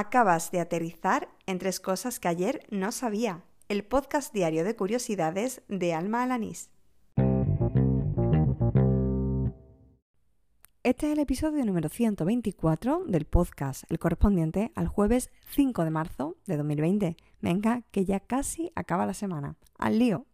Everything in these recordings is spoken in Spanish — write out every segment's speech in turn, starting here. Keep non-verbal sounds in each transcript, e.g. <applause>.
Acabas de aterrizar en tres cosas que ayer no sabía. El podcast diario de curiosidades de Alma Alanís. Este es el episodio número 124 del podcast, el correspondiente al jueves 5 de marzo de 2020. Venga, que ya casi acaba la semana. ¡Al lío!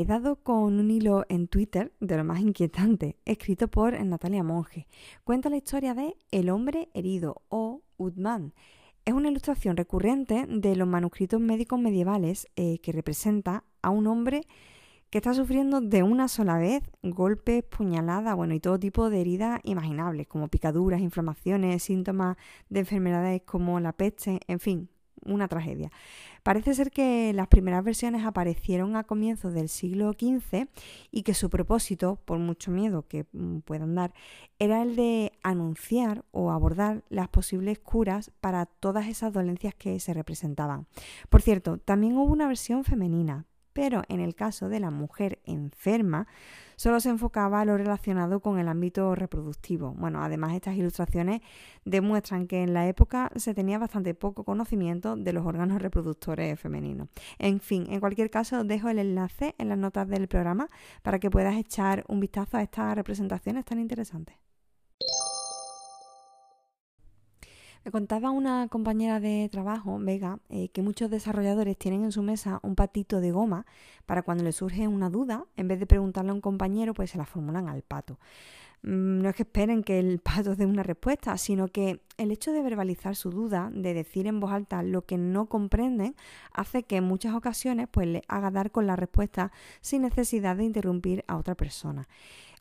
He dado con un hilo en Twitter de lo más inquietante, escrito por Natalia Monge. Cuenta la historia de El hombre herido o Udman. Es una ilustración recurrente de los manuscritos médicos medievales eh, que representa a un hombre que está sufriendo de una sola vez golpes, puñaladas, bueno, y todo tipo de heridas imaginables, como picaduras, inflamaciones, síntomas de enfermedades como la peste, en fin, una tragedia. Parece ser que las primeras versiones aparecieron a comienzos del siglo XV y que su propósito, por mucho miedo que mm, puedan dar, era el de anunciar o abordar las posibles curas para todas esas dolencias que se representaban. Por cierto, también hubo una versión femenina, pero en el caso de la mujer enferma solo se enfocaba a lo relacionado con el ámbito reproductivo. Bueno, además estas ilustraciones demuestran que en la época se tenía bastante poco conocimiento de los órganos reproductores femeninos. En fin, en cualquier caso dejo el enlace en las notas del programa para que puedas echar un vistazo a estas representaciones tan interesantes. Me contaba una compañera de trabajo, Vega, eh, que muchos desarrolladores tienen en su mesa un patito de goma para cuando les surge una duda, en vez de preguntarle a un compañero, pues se la formulan al pato. Mm, no es que esperen que el <laughs> pato dé una respuesta, sino que el hecho de verbalizar su duda, de decir en voz alta lo que no comprenden, hace que en muchas ocasiones pues, le haga dar con la respuesta sin necesidad de interrumpir a otra persona.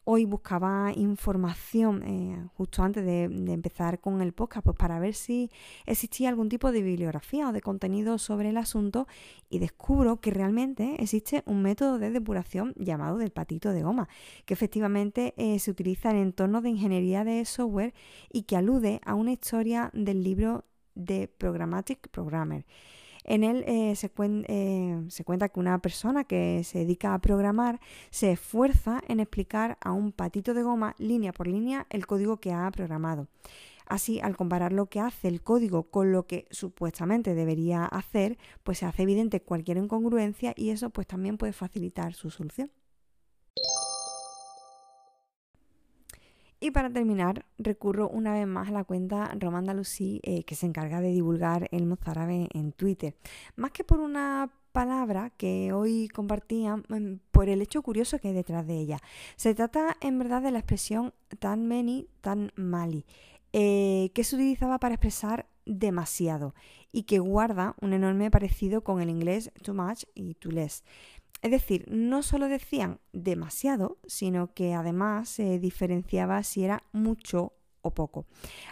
Hoy buscaba información eh, justo antes de, empezar con el podcast, pues para ver si existía algún tipo de bibliografía o de contenido sobre el asunto y descubro que realmente existe un método de depuración llamado del patito de goma, que efectivamente eh, se utiliza en entornos de ingeniería de software y que alude a una historia del libro de Programmatic Programmer. En él eh, se, eh, se, cuenta que una persona que se dedica a programar se esfuerza en explicar a un patito de goma línea por línea el código que ha programado. Así, al comparar lo que hace el código con lo que supuestamente debería hacer, pues se hace evidente cualquier incongruencia y eso pues también puede facilitar su solución. Y para terminar, recurro una vez más a la cuenta Romanda Lucy, eh, que se encarga de divulgar el mozárabe en Twitter. Más que por una palabra que hoy compartía, mm, por el hecho curioso que hay detrás de ella. Se trata en verdad de la expresión tan many, tan mali, eh, que se utilizaba para expresar demasiado y que guarda un enorme parecido con el inglés too much y too less. Es decir, no solo decían demasiado, sino que además se diferenciaba si era mucho o poco.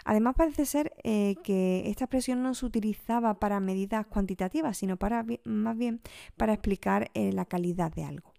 Además parece ser eh, que esta expresión no se utilizaba para medidas cuantitativas, sino para, más bien para explicar eh, la calidad de algo.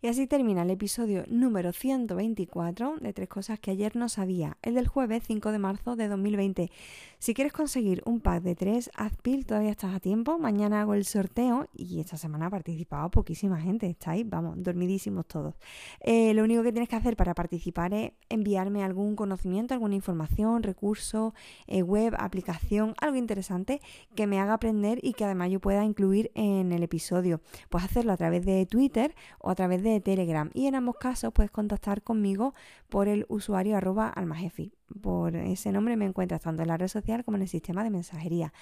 Y así termina el episodio número 124 de Tres Cosas que ayer no sabía, el del jueves 5 de marzo de 2020. Si quieres conseguir un pack de tres, haz pil, todavía estás a tiempo. Mañana hago el sorteo y esta semana ha participado poquísima gente. Estáis, vamos, dormidísimos todos. Eh, lo único que tienes que hacer para participar es enviarme algún conocimiento, alguna información, recurso, eh, web, aplicación, algo interesante que me haga aprender y que además yo pueda incluir en el episodio. Puedes hacerlo a través de Twitter o a través de Telegram. Y en ambos casos puedes contactar conmigo por el usuario arroba almajefi. Por ese nombre me encuentras tanto en la red social como en el sistema de mensajería.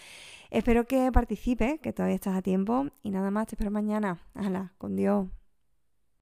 Espero que participes, que todavía estás a tiempo. Y nada más, te espero mañana. Hala, con Dios.